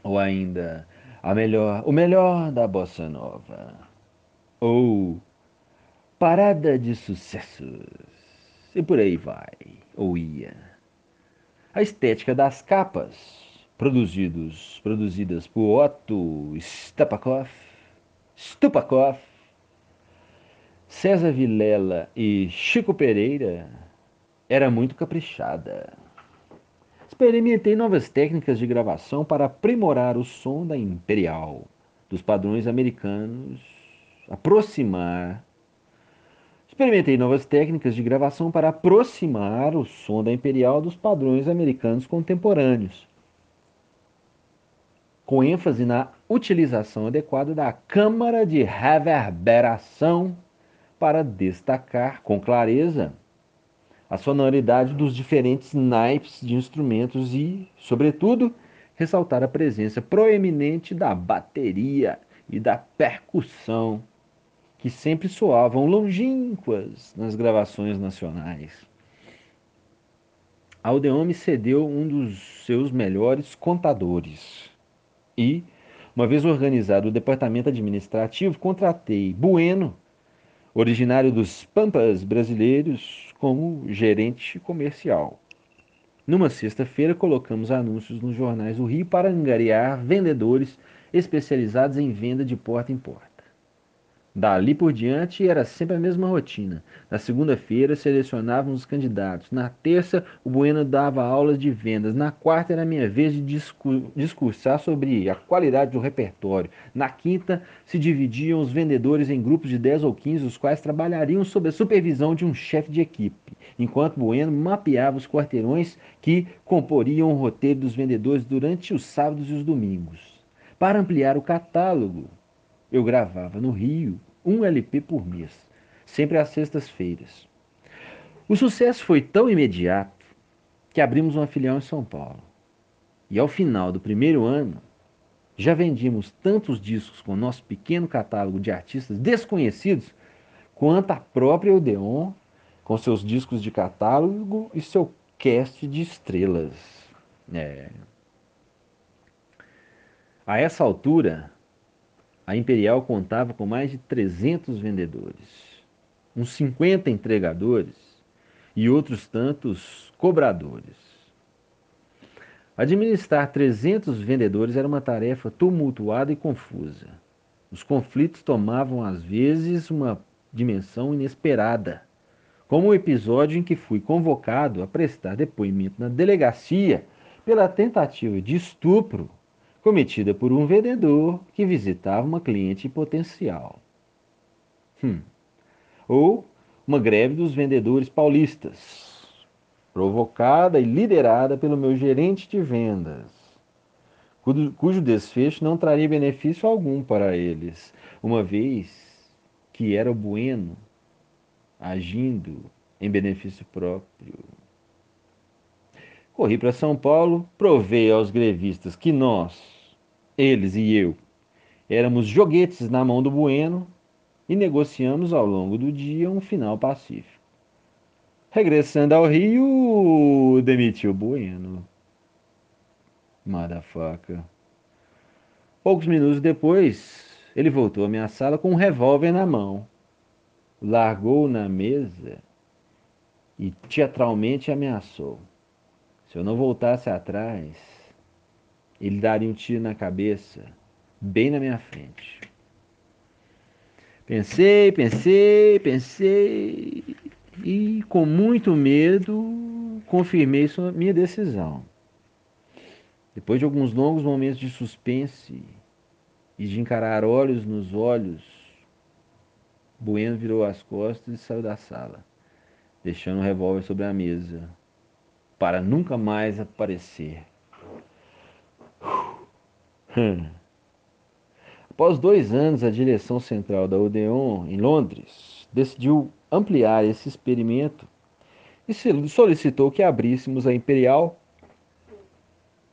Ou ainda a melhor, o melhor da bossa nova, ou parada de sucessos, e por aí vai, ou ia. A estética das capas, produzidos, produzidas por Otto Stapakov, Stupakov, César Vilela e Chico Pereira, era muito caprichada. Experimentei novas técnicas de gravação para aprimorar o som da Imperial, dos padrões americanos, aproximar. Experimentei novas técnicas de gravação para aproximar o som da Imperial dos padrões americanos contemporâneos, com ênfase na utilização adequada da câmara de reverberação para destacar com clareza a sonoridade dos diferentes naipes de instrumentos e, sobretudo, ressaltar a presença proeminente da bateria e da percussão, que sempre soavam longínquas nas gravações nacionais. A Odeon me cedeu um dos seus melhores contadores e, uma vez organizado o departamento administrativo, contratei Bueno originário dos Pampas brasileiros, como gerente comercial. Numa sexta-feira, colocamos anúncios nos jornais do Rio para angariar vendedores especializados em venda de porta em porta. Dali por diante era sempre a mesma rotina. Na segunda-feira selecionávamos os candidatos. Na terça, o Bueno dava aulas de vendas. Na quarta era minha vez de discursar sobre a qualidade do repertório. Na quinta, se dividiam os vendedores em grupos de 10 ou 15, os quais trabalhariam sob a supervisão de um chefe de equipe, enquanto Bueno mapeava os quarteirões que comporiam o roteiro dos vendedores durante os sábados e os domingos. Para ampliar o catálogo, eu gravava no Rio um LP por mês, sempre às sextas-feiras. O sucesso foi tão imediato que abrimos uma filial em São Paulo. E ao final do primeiro ano, já vendíamos tantos discos com nosso pequeno catálogo de artistas desconhecidos, quanto a própria Odeon, com seus discos de catálogo e seu cast de estrelas. É. A essa altura, a Imperial contava com mais de 300 vendedores, uns 50 entregadores e outros tantos cobradores. Administrar 300 vendedores era uma tarefa tumultuada e confusa. Os conflitos tomavam às vezes uma dimensão inesperada, como o episódio em que fui convocado a prestar depoimento na delegacia pela tentativa de estupro cometida por um vendedor que visitava uma cliente potencial. Hum. Ou uma greve dos vendedores paulistas, provocada e liderada pelo meu gerente de vendas, cujo desfecho não traria benefício algum para eles, uma vez que era bueno agindo em benefício próprio. Corri para São Paulo, provei aos grevistas que nós, eles e eu, éramos joguetes na mão do Bueno e negociamos ao longo do dia um final pacífico. Regressando ao Rio, demitiu Bueno. Motherfucker. Poucos minutos depois, ele voltou à minha sala com um revólver na mão. Largou na mesa e teatralmente ameaçou. Se eu não voltasse atrás, ele daria um tiro na cabeça, bem na minha frente. Pensei, pensei, pensei e com muito medo confirmei minha decisão. Depois de alguns longos momentos de suspense e de encarar olhos nos olhos, Bueno virou as costas e saiu da sala, deixando o revólver sobre a mesa, para nunca mais aparecer. Após dois anos, a direção central da Odeon, em Londres, decidiu ampliar esse experimento e solicitou que abríssemos a Imperial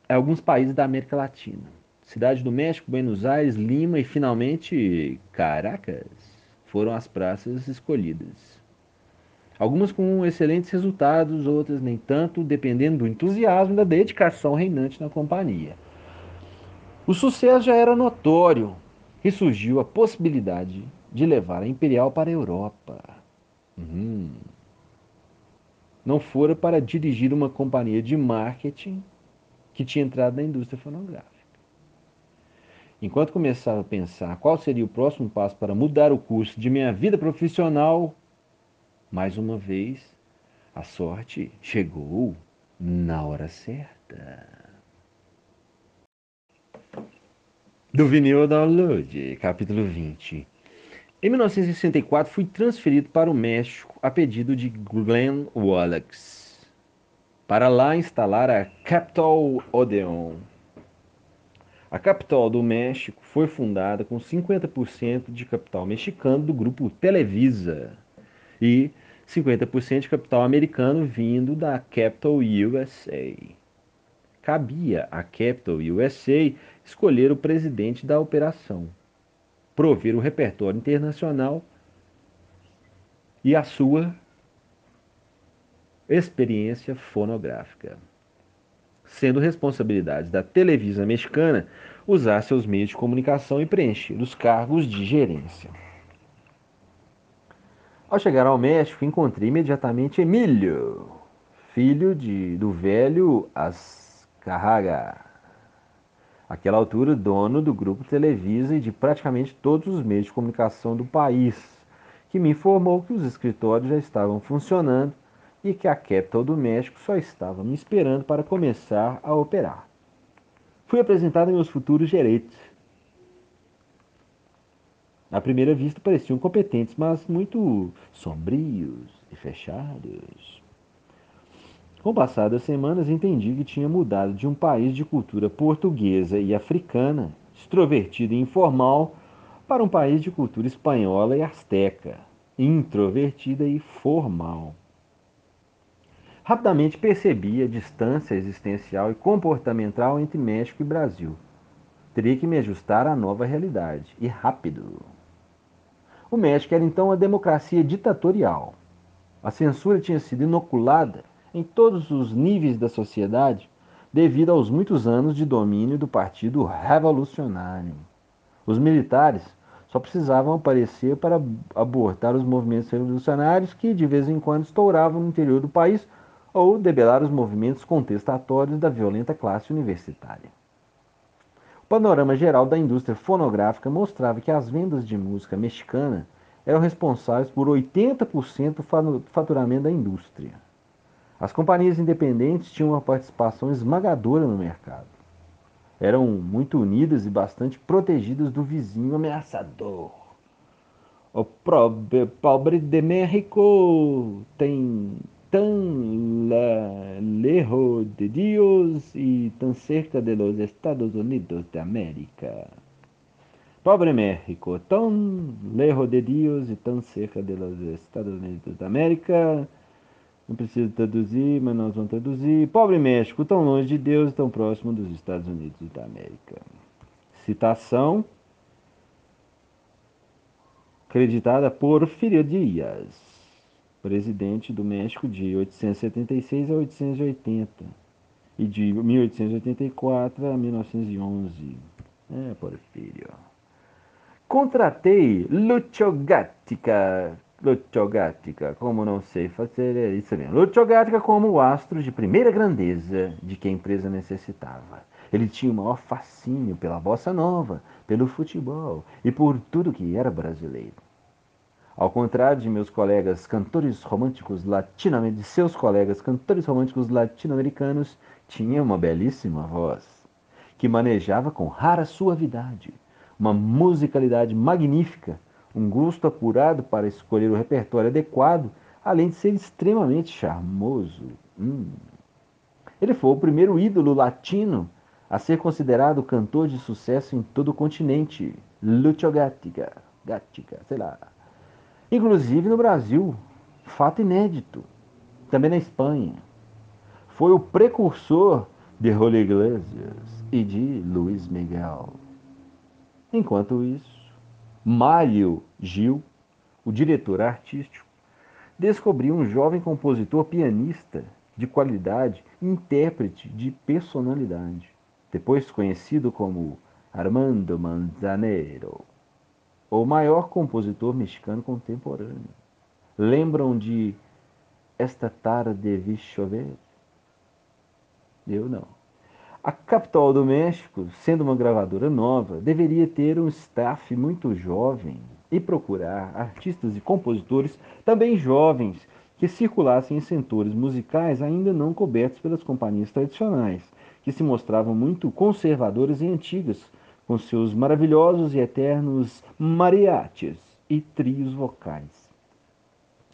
em alguns países da América Latina. Cidade do México, Buenos Aires, Lima e finalmente Caracas foram as praças escolhidas. Algumas com excelentes resultados, outras nem tanto, dependendo do entusiasmo e da dedicação reinante na companhia. O sucesso já era notório e surgiu a possibilidade de levar a Imperial para a Europa. Uhum. Não fora para dirigir uma companhia de marketing que tinha entrado na indústria fonográfica. Enquanto começava a pensar qual seria o próximo passo para mudar o curso de minha vida profissional, mais uma vez, a sorte chegou na hora certa. Do vinil download, capítulo 20. Em 1964, fui transferido para o México a pedido de Glenn Wallace para lá instalar a Capital Odeon. A capital do México foi fundada com 50% de capital mexicano do grupo Televisa e 50% de capital americano vindo da Capital USA. Cabia à Capital USA escolher o presidente da operação, prover o repertório internacional e a sua experiência fonográfica, sendo responsabilidade da Televisa Mexicana usar seus meios de comunicação e preencher os cargos de gerência. Ao chegar ao México, encontrei imediatamente Emílio, filho de, do velho Azcarraga. Aquela altura, dono do grupo Televisa e de praticamente todos os meios de comunicação do país, que me informou que os escritórios já estavam funcionando e que a Capital do México só estava me esperando para começar a operar. Fui apresentado a meus futuros gerentes, à primeira vista pareciam competentes, mas muito sombrios e fechados. Com o passar das semanas, entendi que tinha mudado de um país de cultura portuguesa e africana, extrovertido e informal, para um país de cultura espanhola e asteca, introvertida e formal. Rapidamente percebi a distância existencial e comportamental entre México e Brasil. Teria que me ajustar à nova realidade, e rápido. O México era então uma democracia ditatorial. A censura tinha sido inoculada em todos os níveis da sociedade devido aos muitos anos de domínio do Partido Revolucionário. Os militares só precisavam aparecer para abortar os movimentos revolucionários que de vez em quando estouravam no interior do país ou debelar os movimentos contestatórios da violenta classe universitária. O panorama geral da indústria fonográfica mostrava que as vendas de música mexicana eram responsáveis por 80% do faturamento da indústria. As companhias independentes tinham uma participação esmagadora no mercado. Eram muito unidas e bastante protegidas do vizinho ameaçador. O pobre de México tem tan lejos de Dios y tan cerca de los Estados Unidos de América. Pobre México, tão lejos de Deus e tão cerca de los Estados Unidos da América. Não preciso traduzir, mas nós vamos traduzir. Pobre México, tão longe de Deus e tão próximo dos Estados Unidos da América. Citação acreditada por Filho Dias presidente do México de 876 a 880 e de 1884 a 1911. É, Porfírio. Contratei Lucio Gattica, Lucio Gattica, como não sei fazer, é isso mesmo. Lucio Gattica como o astro de primeira grandeza de que a empresa necessitava. Ele tinha o maior fascínio pela bossa nova, pelo futebol e por tudo que era brasileiro. Ao contrário de meus colegas cantores românticos latino-americanos, de seus colegas cantores românticos latino-americanos, tinha uma belíssima voz, que manejava com rara suavidade, uma musicalidade magnífica, um gosto apurado para escolher o repertório adequado, além de ser extremamente charmoso. Hum. Ele foi o primeiro ídolo latino a ser considerado cantor de sucesso em todo o continente. Lucio Gattica, Gattica, sei lá. Inclusive no Brasil, fato inédito. Também na Espanha. Foi o precursor de Julio Iglesias e de Luiz Miguel. Enquanto isso, Mário Gil, o diretor artístico, descobriu um jovem compositor pianista de qualidade intérprete de personalidade, depois conhecido como Armando Manzanero, o maior compositor mexicano contemporâneo. Lembram de Esta tarde vi chover? Eu não. A capital do México, sendo uma gravadora nova, deveria ter um staff muito jovem e procurar artistas e compositores também jovens que circulassem em setores musicais ainda não cobertos pelas companhias tradicionais, que se mostravam muito conservadoras e antigas, com seus maravilhosos e eternos mariachis e trios vocais.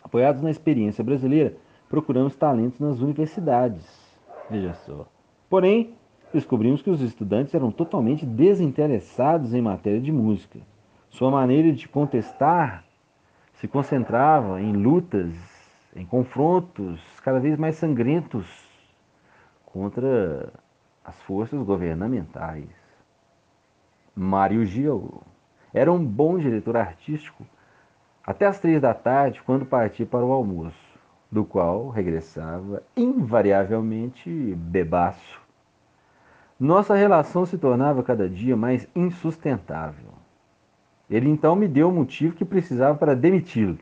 Apoiados na experiência brasileira, procuramos talentos nas universidades. Veja só. Porém, descobrimos que os estudantes eram totalmente desinteressados em matéria de música. Sua maneira de contestar se concentrava em lutas, em confrontos cada vez mais sangrentos contra as forças governamentais. Mário Gil era um bom diretor artístico até as três da tarde, quando partia para o almoço, do qual regressava invariavelmente bebaço. Nossa relação se tornava cada dia mais insustentável. Ele então me deu o motivo que precisava para demiti-lo.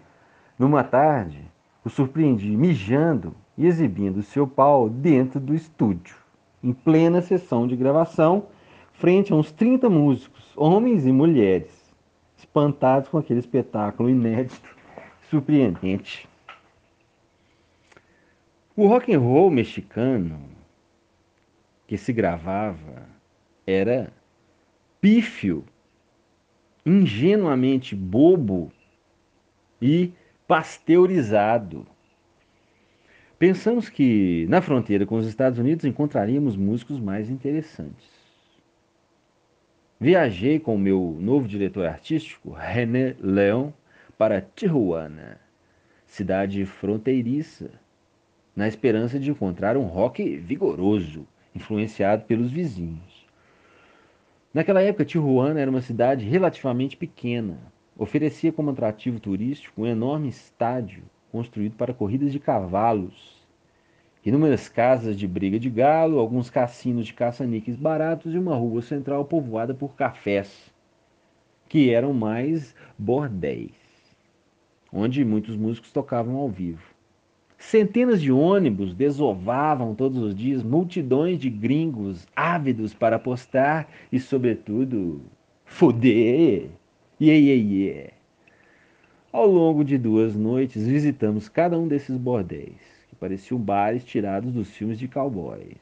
Numa tarde, o surpreendi mijando e exibindo seu pau dentro do estúdio, em plena sessão de gravação, frente a uns 30 músicos, homens e mulheres, espantados com aquele espetáculo inédito, surpreendente. O rock and roll mexicano que se gravava era pífio, ingenuamente bobo e pasteurizado. Pensamos que na fronteira com os Estados Unidos encontraríamos músicos mais interessantes. Viajei com o meu novo diretor artístico, René Leão, para Tijuana, cidade fronteiriça, na esperança de encontrar um rock vigoroso influenciado pelos vizinhos. Naquela época, Tijuana era uma cidade relativamente pequena. Oferecia como atrativo turístico um enorme estádio construído para corridas de cavalos, inúmeras casas de briga de galo, alguns cassinos de caça-níqueis baratos e uma rua central povoada por cafés, que eram mais bordéis, onde muitos músicos tocavam ao vivo. Centenas de ônibus desovavam todos os dias multidões de gringos ávidos para apostar e, sobretudo, foder. Yeah, yeah, yeah. Ao longo de duas noites, visitamos cada um desses bordéis, que pareciam bares tirados dos filmes de cowboys.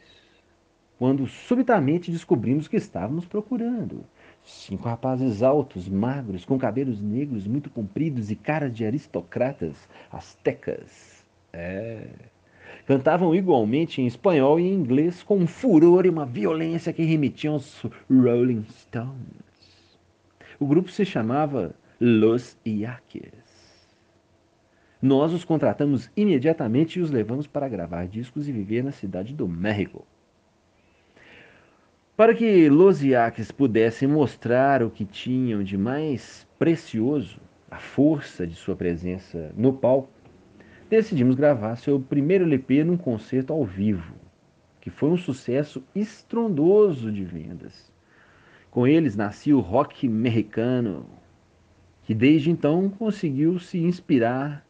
Quando subitamente descobrimos que estávamos procurando. Cinco rapazes altos, magros, com cabelos negros muito compridos e caras de aristocratas astecas é. Cantavam igualmente em espanhol e em inglês com um furor e uma violência que remetiam aos Rolling Stones. O grupo se chamava Los Yaquis. Nós os contratamos imediatamente e os levamos para gravar discos e viver na cidade do México. Para que Los Yaquis pudessem mostrar o que tinham de mais precioso, a força de sua presença no palco, decidimos gravar seu primeiro LP num concerto ao vivo, que foi um sucesso estrondoso de vendas. Com eles nascia o rock mexicano, que desde então conseguiu se inspirar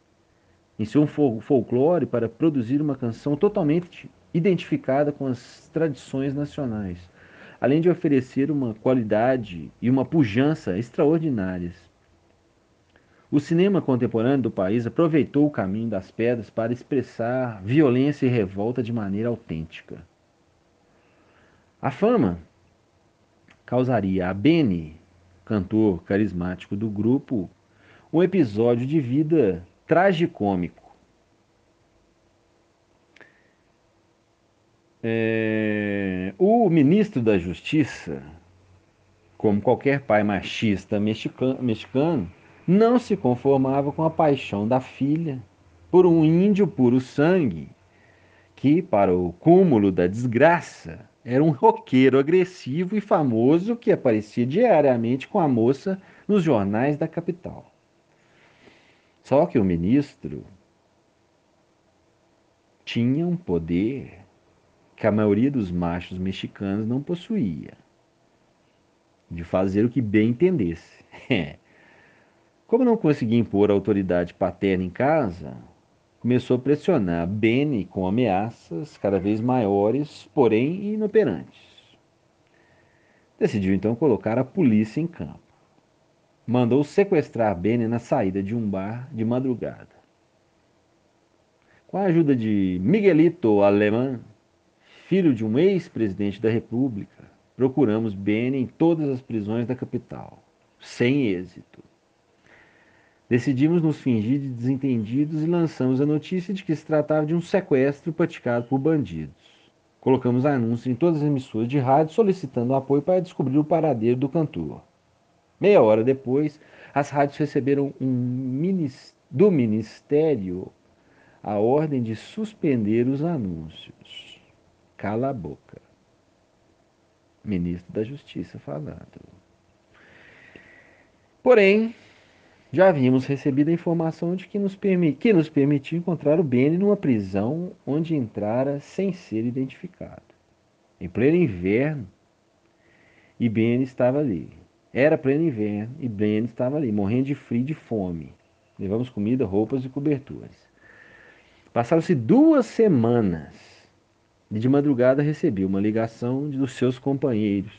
em seu folclore para produzir uma canção totalmente identificada com as tradições nacionais, além de oferecer uma qualidade e uma pujança extraordinárias. O cinema contemporâneo do país aproveitou o caminho das pedras para expressar violência e revolta de maneira autêntica. A fama causaria a Benny, cantor carismático do grupo, um episódio de vida tragicômico. É... O ministro da Justiça, como qualquer pai machista mexicano, não se conformava com a paixão da filha por um índio puro sangue, que, para o cúmulo da desgraça, era um roqueiro agressivo e famoso que aparecia diariamente com a moça nos jornais da capital. Só que o ministro tinha um poder que a maioria dos machos mexicanos não possuía de fazer o que bem entendesse. Como não conseguia impor a autoridade paterna em casa, começou a pressionar Benny com ameaças cada vez maiores, porém inoperantes. Decidiu então colocar a polícia em campo. Mandou sequestrar Benny na saída de um bar de madrugada. Com a ajuda de Miguelito Alemão, filho de um ex-presidente da República, procuramos Benny em todas as prisões da capital, sem êxito. Decidimos nos fingir de desentendidos e lançamos a notícia de que se tratava de um sequestro praticado por bandidos. Colocamos anúncios em todas as emissoras de rádio solicitando apoio para descobrir o paradeiro do cantor. Meia hora depois, as rádios receberam um do Ministério a ordem de suspender os anúncios. Cala a boca. Ministro da Justiça falando. Porém, já havíamos recebido a informação de que nos, permi que nos permitiu encontrar o Benny numa prisão onde entrara sem ser identificado. Em pleno inverno, e Benny estava ali. Era pleno inverno e Benny estava ali, morrendo de frio e de fome. Levamos comida, roupas e coberturas. Passaram-se duas semanas e de madrugada recebi uma ligação dos seus companheiros,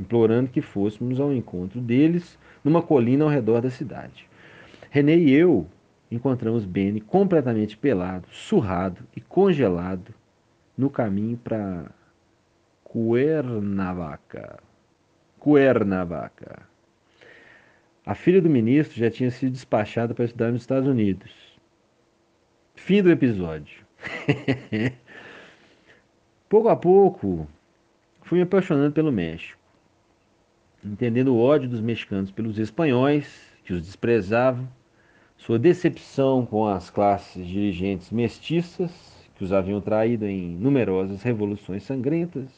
implorando que fôssemos ao encontro deles numa colina ao redor da cidade. René e eu encontramos Benny completamente pelado, surrado e congelado no caminho para Cuernavaca. Cuernavaca. A filha do ministro já tinha sido despachada para estudar nos Estados Unidos. Fim do episódio. pouco a pouco, fui me apaixonando pelo México, entendendo o ódio dos mexicanos pelos espanhóis, que os desprezavam, sua decepção com as classes dirigentes mestiças, que os haviam traído em numerosas revoluções sangrentas,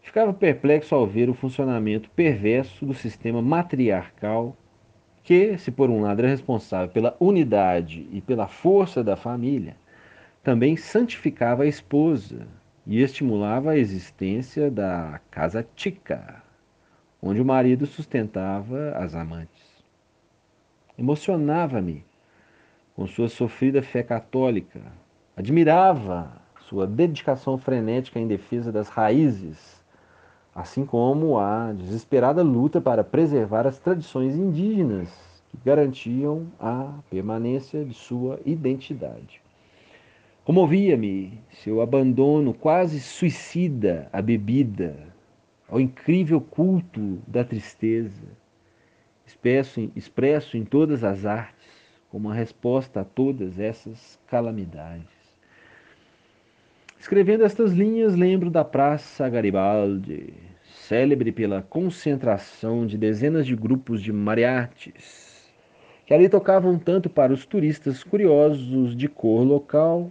ficava perplexo ao ver o funcionamento perverso do sistema matriarcal que, se por um lado era responsável pela unidade e pela força da família, também santificava a esposa e estimulava a existência da casa tica, onde o marido sustentava as amantes. Emocionava-me com sua sofrida fé católica, admirava sua dedicação frenética em defesa das raízes assim como a desesperada luta para preservar as tradições indígenas que garantiam a permanência de sua identidade. Comovia-me seu abandono quase suicida à bebida, ao incrível culto da tristeza, expresso, expresso em todas as artes, como uma resposta a todas essas calamidades. Escrevendo estas linhas, lembro da Praça Garibaldi, célebre pela concentração de dezenas de grupos de mariachis, que ali tocavam tanto para os turistas curiosos de cor local,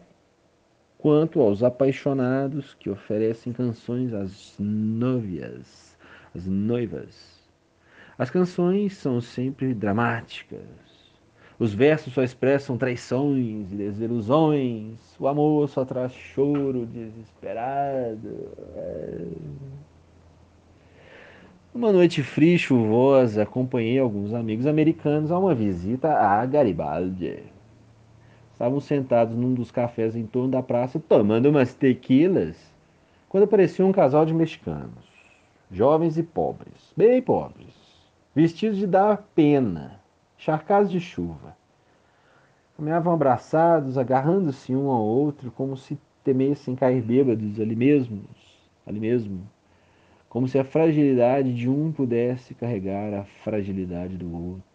quanto aos apaixonados que oferecem canções às novias, às noivas. As canções são sempre dramáticas. Os versos só expressam traições e desilusões. O amor só traz choro desesperado. Uma noite fria e chuvosa, acompanhei alguns amigos americanos a uma visita a Garibaldi. Estavam sentados num dos cafés em torno da praça, tomando umas tequilas, quando apareceu um casal de mexicanos, jovens e pobres, bem pobres, vestidos de dar pena, charcados de chuva. Caminhavam abraçados, agarrando-se um ao outro, como se temessem cair bêbados ali mesmos, ali mesmo, como se a fragilidade de um pudesse carregar a fragilidade do outro.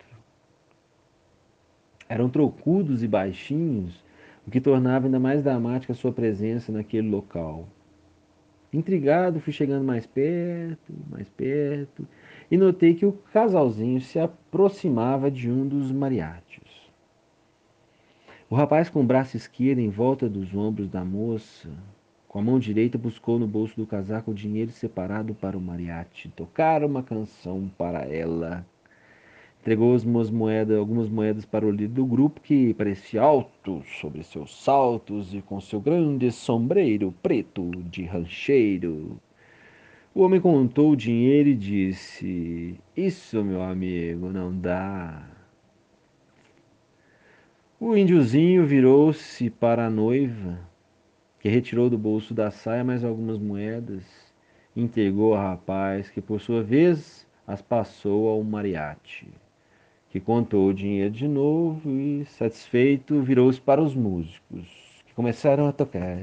Eram trocudos e baixinhos, o que tornava ainda mais dramática a sua presença naquele local. Intrigado, fui chegando mais perto, mais perto, e notei que o casalzinho se aproximava de um dos mariachis. O rapaz com o braço esquerdo em volta dos ombros da moça, com a mão direita buscou no bolso do casaco o dinheiro separado para o mariachi, tocar uma canção para ela. Entregou moedas, algumas moedas para o líder do grupo, que parecia alto sobre seus saltos e com seu grande sombreiro preto de rancheiro. O homem contou o dinheiro e disse: Isso, meu amigo, não dá. O índiozinho virou-se para a noiva que retirou do bolso da saia mais algumas moedas entregou ao rapaz, que por sua vez as passou ao mariachi, que contou o dinheiro de novo e, satisfeito, virou-se para os músicos, que começaram a tocar.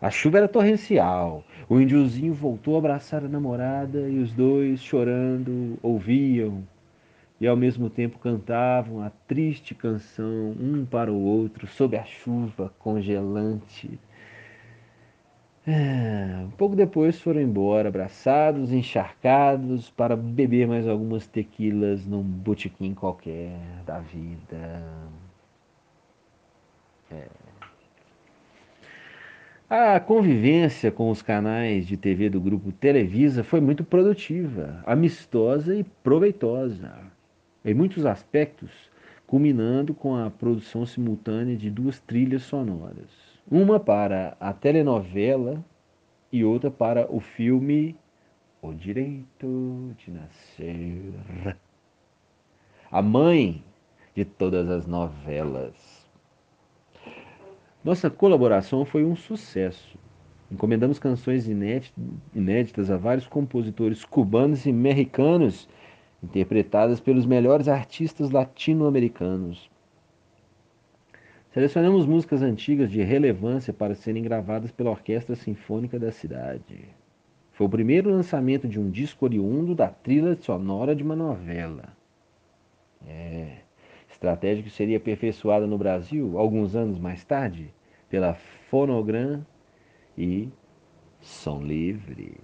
A chuva era torrencial. O índiozinho voltou a abraçar a namorada e os dois, chorando, ouviam e ao mesmo tempo cantavam a triste canção um para o outro sob a chuva congelante. É, um pouco depois foram embora, abraçados, encharcados, para beber mais algumas tequilas num botequim qualquer da vida. É. A convivência com os canais de TV do grupo Televisa foi muito produtiva, amistosa e proveitosa em muitos aspectos, culminando com a produção simultânea de duas trilhas sonoras, uma para a telenovela e outra para o filme O Direito de Nascer. A mãe de todas as novelas. Nossa colaboração foi um sucesso. Encomendamos canções inéditas a vários compositores cubanos e mexicanos interpretadas pelos melhores artistas latino-americanos. Selecionamos músicas antigas de relevância para serem gravadas pela Orquestra Sinfônica da cidade. Foi o primeiro lançamento de um disco oriundo da trilha sonora de uma novela. É, estratégia que seria aperfeiçoada no Brasil alguns anos mais tarde pela Fonogram e Som Livre.